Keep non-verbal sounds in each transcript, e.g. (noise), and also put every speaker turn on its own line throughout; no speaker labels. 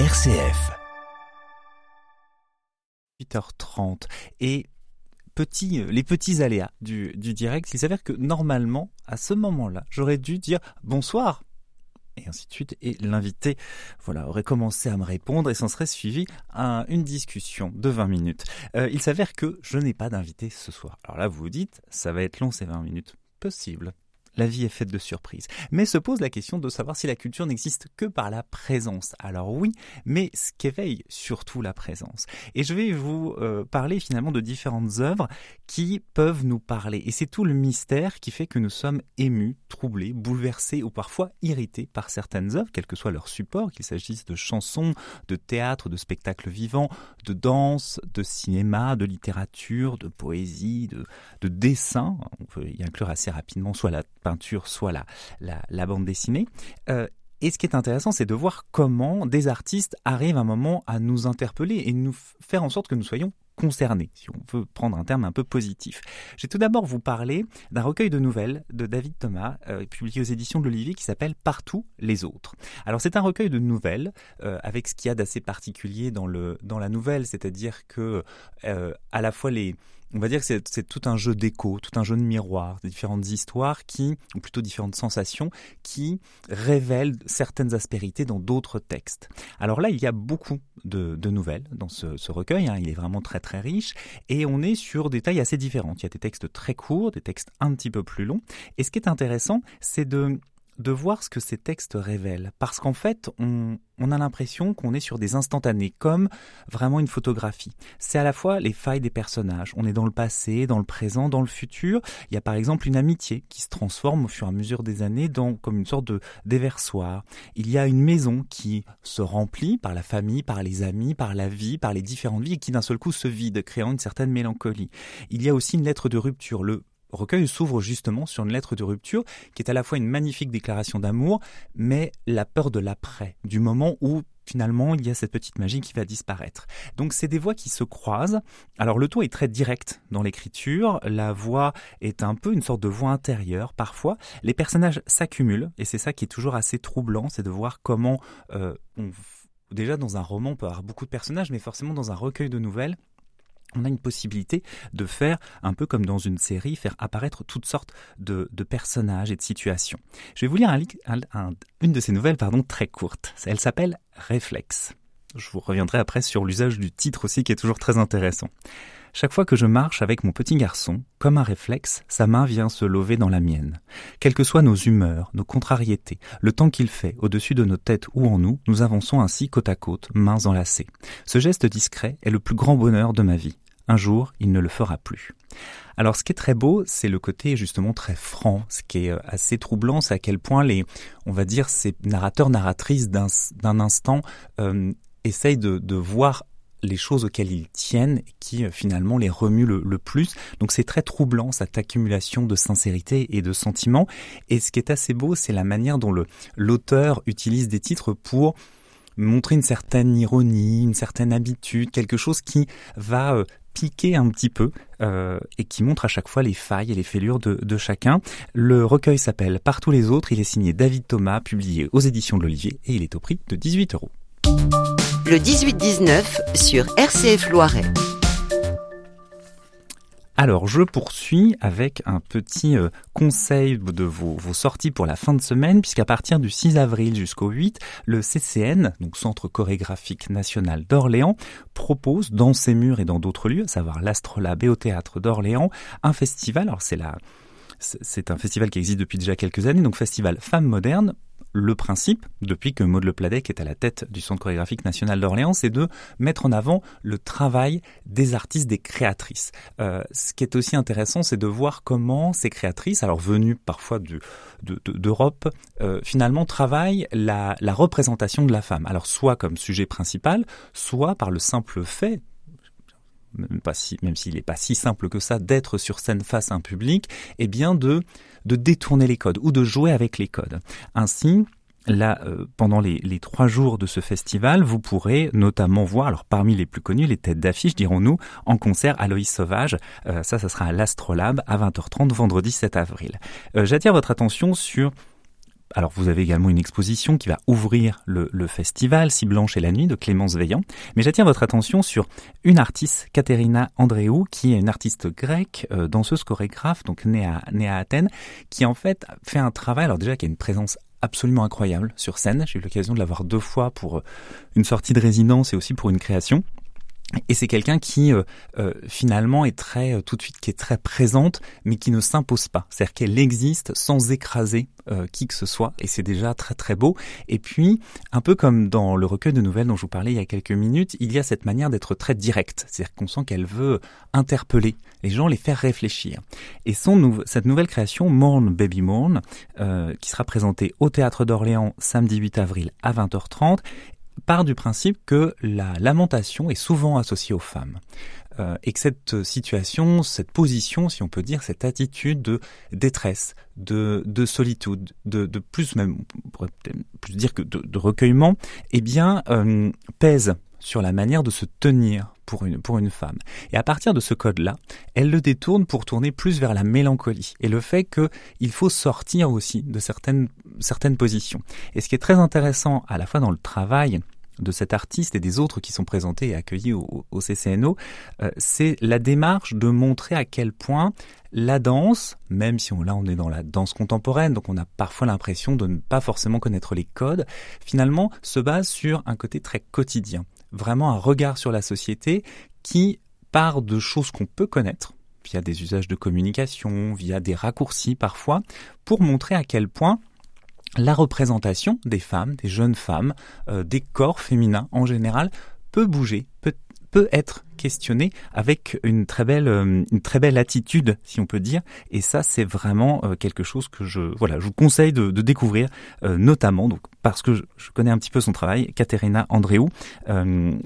RCF.
8h30 et petit, euh, les petits aléas du, direct, il s'avère que normalement, à ce moment-là, j'aurais dû dire bonsoir et ainsi de suite. Et l'invité, voilà, aurait commencé à me répondre et s'en serait suivi un, une discussion de 20 minutes. Euh, il s'avère que je n'ai pas d'invité ce soir. Alors là, vous vous dites, ça va être long ces 20 minutes. Possible la vie est faite de surprises. Mais se pose la question de savoir si la culture n'existe que par la présence. Alors oui, mais ce qu'éveille surtout la présence? Et je vais vous euh, parler finalement de différentes œuvres qui peuvent nous parler. Et c'est tout le mystère qui fait que nous sommes émus, troublés, bouleversés ou parfois irrités par certaines œuvres, quel que soit leur support, qu'il s'agisse de chansons, de théâtre, de spectacles vivants, de danse, de cinéma, de littérature, de poésie, de, de dessin. On peut y inclure assez rapidement soit la peinture, soit la, la, bande dessinée. Euh, et ce qui est intéressant, c'est de voir comment des artistes arrivent un moment à nous interpeller et nous faire en sorte que nous soyons concernés, si on veut prendre un terme un peu positif. J'ai tout d'abord vous parler d'un recueil de nouvelles de David Thomas, euh, publié aux éditions de l'Olivier, qui s'appelle Partout les autres. Alors c'est un recueil de nouvelles, euh, avec ce qu'il y a d'assez particulier dans, le, dans la nouvelle, c'est-à-dire que à la fois les, on va dire que c'est tout un jeu d'écho, tout un jeu de miroir, différentes histoires qui, ou plutôt différentes sensations, qui révèlent certaines aspérités dans d'autres textes. Alors là, il y a beaucoup de, nouvelles dans ce, recueil, hein. il est vraiment très très riche, et on est sur des tailles assez différentes. Il y a des textes très courts, des textes un petit peu plus longs, et ce qui est intéressant, c'est de de voir ce que ces textes révèlent. Parce qu'en fait, on, a l'impression qu'on est sur des instantanés, comme vraiment une photographie. C'est à la fois les failles des personnages. On est dans le passé, dans le présent, dans le futur. Il y a par exemple une amitié qui se transforme au fur et à mesure des années comme une sorte de déversoir. Il y a une maison qui se remplit par la famille, par les amis, par la vie, par les différentes vies et qui d'un seul coup se vide, créant une certaine mélancolie. Il y a aussi une lettre de rupture. Le recueil s'ouvre justement sur une lettre de rupture qui est à la fois une magnifique déclaration d'amour, mais la peur de l'après, du moment où finalement il y a cette petite magie qui va disparaître. Donc c'est des voix qui se croisent. Alors le ton est très direct dans l'écriture, la voix est un peu une sorte de voix intérieure parfois. Les personnages s'accumulent et c'est ça qui est toujours assez troublant, c'est de voir comment euh, déjà dans un roman on peut avoir beaucoup de personnages, mais forcément dans un recueil de nouvelles on a une possibilité de faire, un peu comme dans une série, faire apparaître toutes sortes de, personnages et de situations. Je vais vous lire une de ces nouvelles pardon, très courtes. Elle s'appelle Réflexe. Je vous reviendrai après sur l'usage du titre aussi qui est toujours très intéressant. Chaque fois que je marche avec mon petit garçon, comme un réflexe, sa main vient se lever dans la mienne. Quelles que soient nos humeurs, nos contrariétés, le temps qu'il fait au-dessus de nos têtes ou en nous, nous avançons ainsi côte à côte, mains enlacées. Ce geste discret est le plus grand bonheur de ma vie. Un jour, il ne le fera plus. Alors, ce qui est très beau, c'est le côté justement très franc. Ce qui est euh, assez troublant, c'est à quel point les, on va dire, ces narrateurs, narratrices d'un instant euh, essayent de, de voir les choses auxquelles ils tiennent qui euh, finalement les remuent le, le plus. Donc c'est très troublant cette accumulation de sincérité et de sentiments. Et ce qui est assez beau, c'est la manière dont l'auteur utilise des titres pour montrer une certaine ironie, une certaine habitude, quelque chose qui va euh, piquer un petit peu euh, et qui montre à chaque fois les failles et les fêlures de, de chacun. Le recueil s'appelle Partout les autres, il est signé David Thomas, publié aux éditions de l'Olivier et il est au prix de 18 euros.
Le 18-19 sur RCF Loiret.
Alors, je poursuis avec un petit euh, conseil de vos, sorties pour la fin de semaine, puisqu'à partir du 6 avril jusqu'au 8, le CCN, donc Centre chorégraphique national d'Orléans, propose dans ses murs et dans d'autres lieux, à savoir l'Astrolabe et au Théâtre d'Orléans, un festival. Alors, c'est la c'est un festival qui existe depuis déjà quelques années, donc festival Femmes modernes le principe, depuis que Maud Le Pladec est à la tête du Centre chorégraphique national d'Orléans, c'est de mettre en avant le travail des artistes, des créatrices. Euh, ce qui est aussi intéressant, c'est de voir comment ces créatrices, alors venues parfois d'Europe, euh, finalement travaillent la, la représentation de la femme. Alors soit comme sujet principal, soit par le simple fait même, pas si, même s'il n'est pas si simple que ça, d'être sur scène face à un public, eh bien de, de détourner les codes ou de jouer avec les codes. Ainsi, Là, euh, pendant les, les, trois jours de ce festival, vous pourrez notamment voir, alors parmi les plus connus, les têtes d'affiche, dirons-nous, en concert à Loïs Sauvage. Euh, ça, ça sera à l'Astrolabe à 20h30, vendredi 7 avril. Euh, j'attire votre attention sur alors vous avez également une exposition qui va ouvrir le, le festival Si Blanche et la nuit de Clémence Veillant. Mais j'attire votre attention sur une artiste, Katerina Andreou, qui est une artiste grecque, euh, danseuse chorégraphe, donc née à, née à Athènes, qui en fait fait un travail, alors déjà qui a une présence absolument incroyable sur scène. J'ai eu l'occasion de la voir deux fois pour euh, une sortie de résidence et aussi pour une création. Et c'est quelqu'un qui euh, euh, finalement est très tout de suite qui est très présente, mais qui ne s'impose pas. C'est-à-dire qu'elle existe sans écraser qui que ce soit, et c'est déjà très très beau. Et puis un peu comme dans le recueil de nouvelles dont je vous parlais il y a quelques minutes, il y a cette manière d'être très directe. C'est-à-dire qu'on sent qu'elle veut interpeller les gens, les faire réfléchir. Et son cette nouvelle création, Morn Baby Morn, qui sera présentée au Théâtre d'Orléans samedi 8 avril à 20h30, part du principe que la lamentation est souvent associée aux femmes. Euh, et que cette situation, cette position, si on peut dire, cette attitude de détresse, de, de solitude, de, de, plus même, on pourrait plus dire que de, de recueillement, eh bien, euh, pèse sur la manière de se tenir pour une, pour une femme. Et à partir de ce code-là, elle le détourne pour tourner plus vers la mélancolie et le fait qu'il faut sortir aussi de certaines, certaines positions. Et ce qui est très intéressant à la fois dans le travail de cet artiste et des autres qui sont présentés et accueillis au, CCNO, euh, c'est la démarche de montrer à quel point la danse, même si on, là on est dans la danse contemporaine, donc on a parfois l'impression de ne pas forcément connaître les codes, finalement se base sur un côté très quotidien, vraiment un regard sur la société qui part de choses qu'on peut connaître via des usages de communication, via des raccourcis parfois, pour montrer à quel point la représentation des femmes, des jeunes femmes, euh, des corps féminins en général, peut bouger, peut, peut être questionné avec une très belle euh, une très belle attitude si on peut dire. Et ça c'est vraiment euh, quelque chose que je voilà je vous conseille de, découvrir euh, notamment donc parce que je, connais un petit peu son travail Katerina Andreou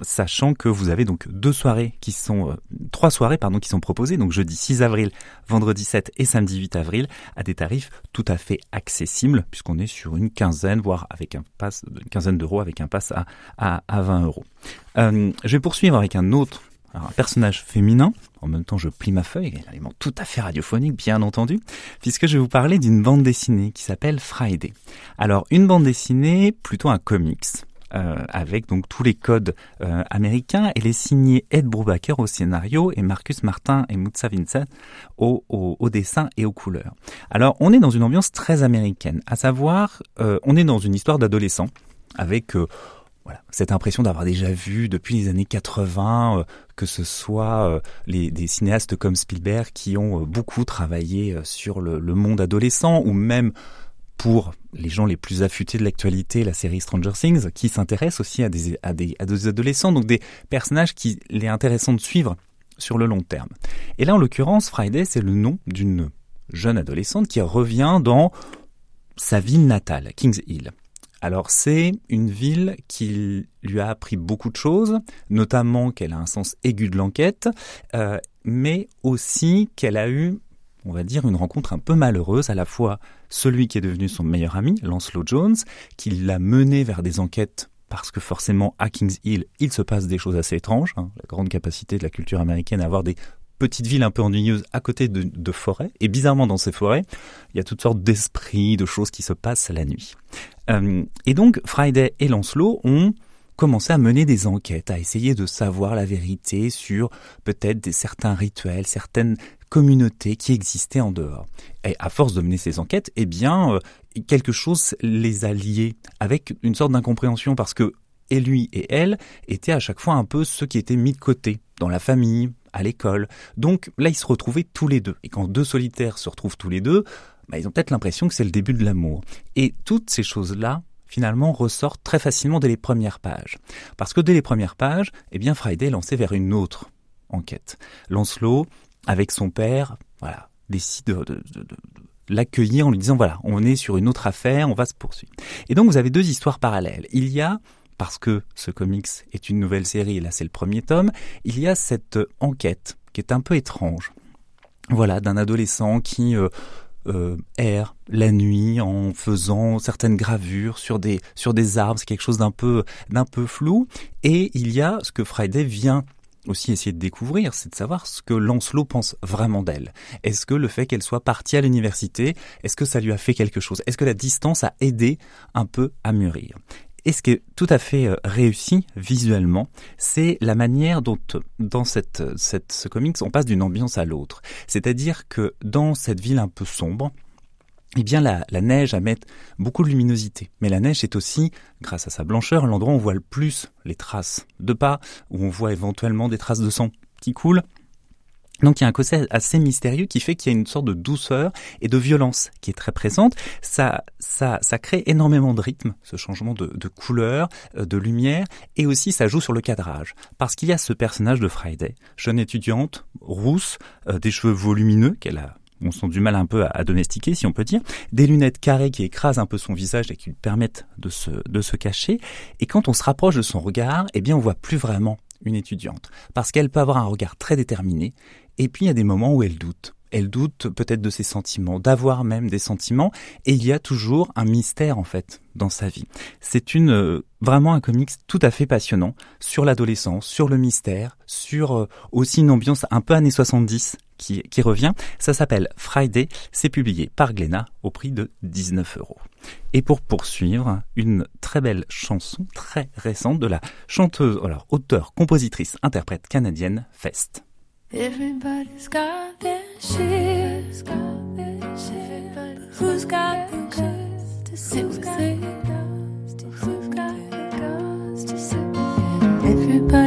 sachant que vous avez donc deux soirées qui sont trois soirées pardon qui sont proposées donc jeudi 6 avril vendredi 7 et samedi 8 avril à des tarifs tout à fait accessibles puisqu'on est sur une quinzaine voire avec un pass quinzaine d'euros avec un pass à, à, à 20 euros. Je vais poursuivre avec un autre un personnage féminin, en même temps je plie ma feuille, un élément tout à fait radiophonique bien entendu, puisque je vais vous parler d'une bande dessinée qui s'appelle Friday. Alors une bande dessinée, plutôt un comics, euh, avec donc tous les codes euh, américains. Elle est signée Ed Brubaker au scénario et Marcus Martin et Mutsa Vincent au, dessin et aux couleurs. Alors on est dans une ambiance très américaine, à savoir euh, on est dans une histoire d'adolescent avec cette impression d'avoir déjà vu depuis les années 80, euh, que ce soit euh, des cinéastes comme Spielberg qui ont euh, beaucoup travaillé sur le, monde adolescent, ou même pour les gens les plus affûtés de l'actualité, la série Stranger Things, qui s'intéresse aussi à des adolescents, donc des personnages qu'il est intéressant de suivre sur le long terme. Et là, en l'occurrence, Friday, c'est le nom d'une jeune adolescente qui revient dans sa ville natale, Kings Hill. Alors c'est une ville qui lui a appris beaucoup de choses, notamment qu'elle a un sens aigu de l'enquête, euh, mais aussi qu'elle a eu, on va dire, une rencontre un peu malheureuse, à la fois celui qui est devenu son meilleur ami, Lancelot Jones, qui l'a mené vers des enquêtes parce que forcément à Kings Hill, il se passe des choses assez étranges, hein, la grande capacité de la culture américaine à avoir des petite ville un peu ennuyeuse à côté de, de forêts. Et bizarrement, dans ces forêts, il y a toutes sortes d'esprits, de choses qui se passent la nuit. Euh, et donc, Friday et Lancelot ont commencé à mener des enquêtes, à essayer de savoir la vérité sur peut-être certains rituels, certaines communautés qui existaient en dehors. Et à force de mener ces enquêtes, eh bien, euh, quelque chose les a liés avec une sorte d'incompréhension parce que et lui et elle étaient à chaque fois un peu ceux qui étaient mis de côté dans la famille, à l'école. Donc là, ils se retrouvaient tous les deux. Et quand deux solitaires se retrouvent tous les deux, bah, ils ont peut-être l'impression que c'est le début de l'amour. Et toutes ces choses-là, finalement, ressortent très facilement dès les premières pages. Parce que dès les premières pages, eh bien, Friday est lancé vers une autre enquête. Lancelot, avec son père, voilà, décide de, l'accueillir en lui disant voilà, on est sur une autre affaire, on va se poursuivre. Et donc vous avez deux histoires parallèles. Il y a parce que ce comics est une nouvelle série, et là c'est le premier tome, il y a cette enquête qui est un peu étrange. Voilà, d'un adolescent qui euh, euh, erre la nuit en faisant certaines gravures sur des sur arbres, c'est quelque chose d'un peu d'un peu flou. Et il y a ce que Friday vient aussi essayer de découvrir, c'est de savoir ce que Lancelot pense vraiment d'elle. Est-ce que le fait qu'elle soit partie à l'université, est-ce que ça lui a fait quelque chose? Est-ce que la distance a aidé un peu à mûrir? Et ce qui est tout à fait euh, réussi visuellement, c'est la manière dont, dans cette, ce comics, on passe d'une ambiance à l'autre. C'est-à-dire que dans cette ville un peu sombre, eh bien la, neige mettre beaucoup de luminosité. Mais la neige est aussi, grâce à sa blancheur, l'endroit où on voit le plus les traces de pas, où on voit éventuellement des traces de sang qui coulent. Donc il y a un côté assez mystérieux qui fait qu'il y a une sorte de douceur et de violence qui est très présente. Ça, ça, ça crée énormément de rythme, ce changement de, de couleur, euh, de lumière, et aussi ça joue sur le cadrage. Parce qu'il y a ce personnage de Friday, jeune étudiante, rousse, euh, des cheveux volumineux qu'elle a on sent du mal un peu à, domestiquer, si on peut dire, des lunettes carrées qui écrasent un peu son visage et qui lui permettent de se, de se cacher. Et quand on se rapproche de son regard, eh bien, on voit plus vraiment une étudiante. Parce qu'elle peut avoir un regard très déterminé. Et puis, il y a des moments où elle doute. Elle doute peut-être de ses sentiments, d'avoir même des sentiments, et il y a toujours un mystère en fait dans sa vie. C'est une euh, vraiment un comics tout à fait passionnant sur l'adolescence, sur le mystère, sur euh, aussi une ambiance un peu années 70 qui, qui revient. Ça s'appelle Friday. C'est publié par Glénat au prix de 19 euros. Et pour poursuivre, une très belle chanson très récente de la chanteuse, alors auteure, compositrice, interprète canadienne Fest. Everybody's got their shit. Who's got the guts to sit with it? Who's got the guts to sit with it? Everybody's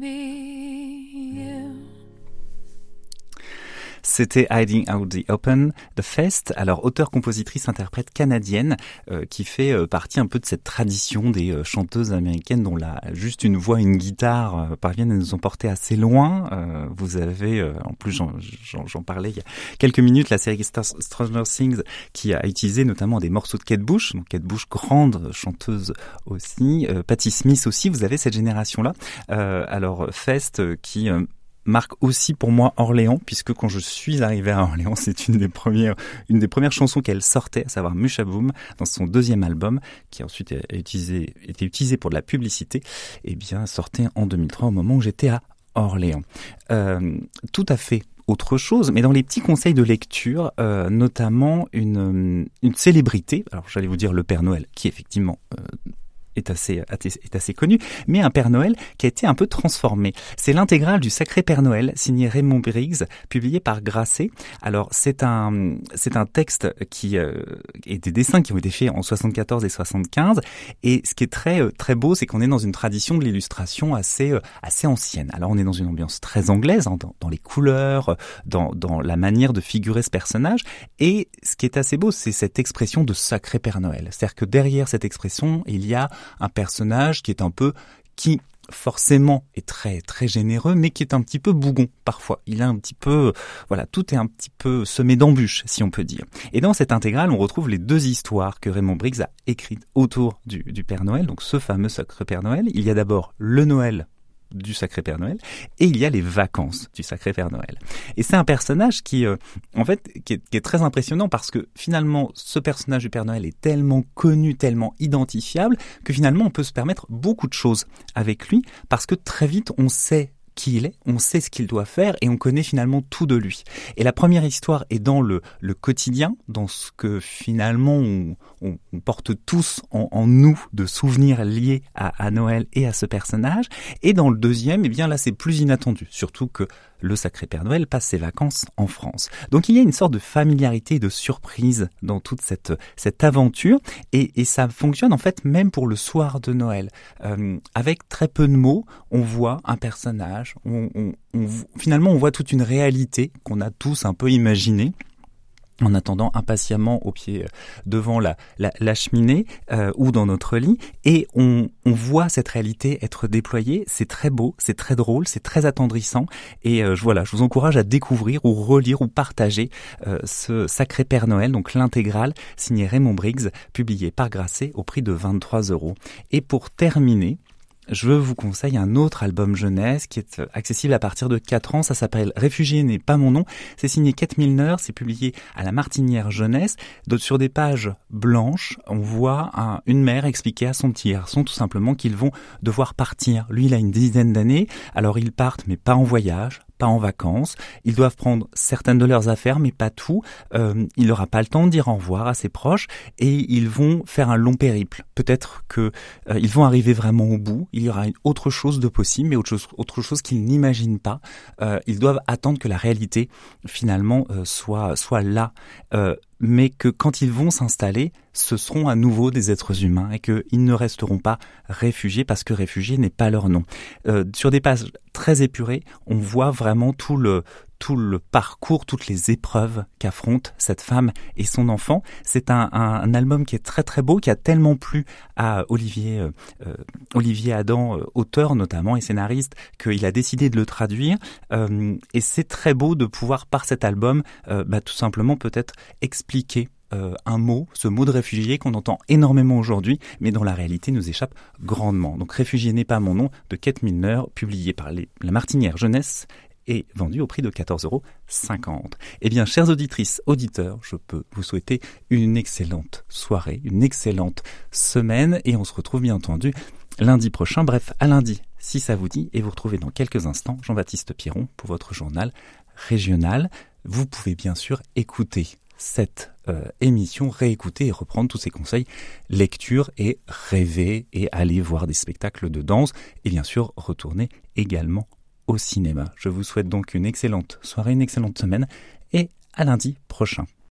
me. C'était Hiding Out the Open de Fest. Alors, auteur-compositrice interprète canadienne euh, qui fait euh, partie un peu de cette tradition des euh, chanteuses américaines dont la juste une voix, une guitare parviennent à nous emporter assez loin. vous avez, en plus, j'en parlais il y a quelques minutes, la série Stranger Things qui a utilisé notamment des morceaux de Kate Bush, donc Kate Bush grande chanteuse aussi, Patti Smith aussi. Vous avez cette génération-là. alors Fest qui marque aussi pour moi Orléans, puisque quand je suis arrivé à Orléans, (laughs) c'est une des premières, une des premières chansons qu'elle sortait, à savoir Mushaboom, dans son deuxième album, qui a ensuite été utilisé pour de la publicité, et eh bien sortait en 2003 au moment où j'étais à Orléans. Euh, tout à fait autre chose, mais dans les petits conseils de lecture, euh, notamment une, une célébrité, alors j'allais vous dire le Père Noël, qui effectivement euh, est assez, est assez connu, mais un Père Noël qui a été un peu transformé. C'est l'intégrale du Sacré Père Noël, signé Raymond Briggs, publié par Grasset. Alors, c'est un, c'est un texte qui euh, est des dessins qui ont été faits en 74 et 75. Et ce qui est très, euh, très beau, c'est qu'on est dans une tradition de l'illustration assez, euh, assez ancienne. Alors, on est dans une ambiance très anglaise, hein, dans, dans, les couleurs, dans, dans la manière de figurer ce personnage. Et ce qui est assez beau, c'est cette expression de Sacré Père Noël. C'est-à-dire que derrière cette expression, il y a un personnage qui est un peu qui forcément est très très généreux mais qui est un petit peu bougon parfois. Il a un petit peu voilà, tout est un petit peu semé d'embûches si on peut dire. Et dans cette intégrale, on retrouve les deux histoires que Raymond Briggs a écrites autour du, du Père Noël, donc ce fameux sacré Père Noël. Il y a d'abord le Noël du Sacré Père Noël et il y a les vacances du Sacré Père Noël. Et c'est un personnage qui, euh, en fait, qui est, qui est, très impressionnant parce que finalement, ce personnage du Père Noël est tellement connu, tellement identifiable que finalement, on peut se permettre beaucoup de choses avec lui parce que très vite, on sait qui il est, on sait ce qu'il doit faire et on connaît finalement tout de lui. Et la première histoire est dans le, quotidien, dans ce que finalement on, porte tous en, en, nous de souvenirs liés à, à, Noël et à ce personnage. Et dans le deuxième, eh bien là c'est plus inattendu, surtout que le sacré Père Noël passe ses vacances en France. Donc il y a une sorte de familiarité de surprise dans toute cette, cette aventure et, et ça fonctionne en fait même pour le soir de Noël. Euh, avec très peu de mots, on voit un personnage, on, on, on, finalement on voit toute une réalité qu'on a tous un peu imaginée en attendant impatiemment au pied euh, devant la, cheminée euh, ou dans notre lit et on, voit cette réalité être déployée. C'est très beau c'est très drôle c'est très attendrissant et euh, voilà je vous encourage à découvrir ou relire ou partager euh, ce sacré Père Noël donc l'intégrale signé Raymond Briggs publié par Grasset au prix de 23 euros. Et pour terminer je vous conseille un autre album jeunesse qui est accessible à partir de 4 ans. Ça s'appelle Réfugié n'est pas mon nom. C'est signé Kate Milner. C'est publié à la Martinière Jeunesse. Sur des pages blanches, on voit un, une mère expliquer à son petit garçon tout simplement qu'ils vont devoir partir. Lui, il a une dizaine d'années. Alors ils partent, mais pas en voyage, pas en vacances. Ils doivent prendre certaines de leurs affaires, mais pas tout. Euh, il n'aura pas le temps de dire au revoir à ses proches et ils vont faire un long périple. Peut-être que euh, ils vont arriver vraiment au bout. Il y aura une autre chose de possible, mais autre chose, autre chose qu'ils n'imaginent pas. Euh, ils doivent attendre que la réalité finalement soit soit là. Mais que quand ils vont s'installer, ce seront à nouveau des êtres humains et qu'ils ne resteront pas réfugiés parce que réfugiés n'est pas leur nom. Euh, sur des pages très épurées, on voit vraiment tout le tout le parcours, toutes les épreuves qu'affronte cette femme et son enfant. C'est un, album qui est très très beau, qui a tellement plu à Olivier euh, euh Adam, euh, auteur notamment et scénariste, qu'il a décidé de le traduire. Et c'est très beau de pouvoir par cet album, bah, tout simplement peut-être expliquer un mot, ce mot de réfugié qu'on entend énormément aujourd'hui, mais dont la réalité nous échappe grandement. Donc Réfugié n'est pas mon nom de Kate Milner, publié par les, la Martinière Jeunesse et vendu au prix de 14,50 euros. Eh bien, chères auditrices, auditeurs, je peux vous souhaiter une excellente soirée, une excellente semaine, et on se retrouve bien entendu lundi prochain. Bref, à lundi, si ça vous dit, et vous retrouvez dans quelques instants Jean-Baptiste Piron pour votre journal régional. Vous pouvez bien sûr écouter cette euh, émission, réécouter et reprendre tous ces conseils, lecture et rêver et aller voir des spectacles de danse et bien sûr retourner également au cinéma. Je vous souhaite donc une excellente soirée, une excellente semaine et à lundi prochain.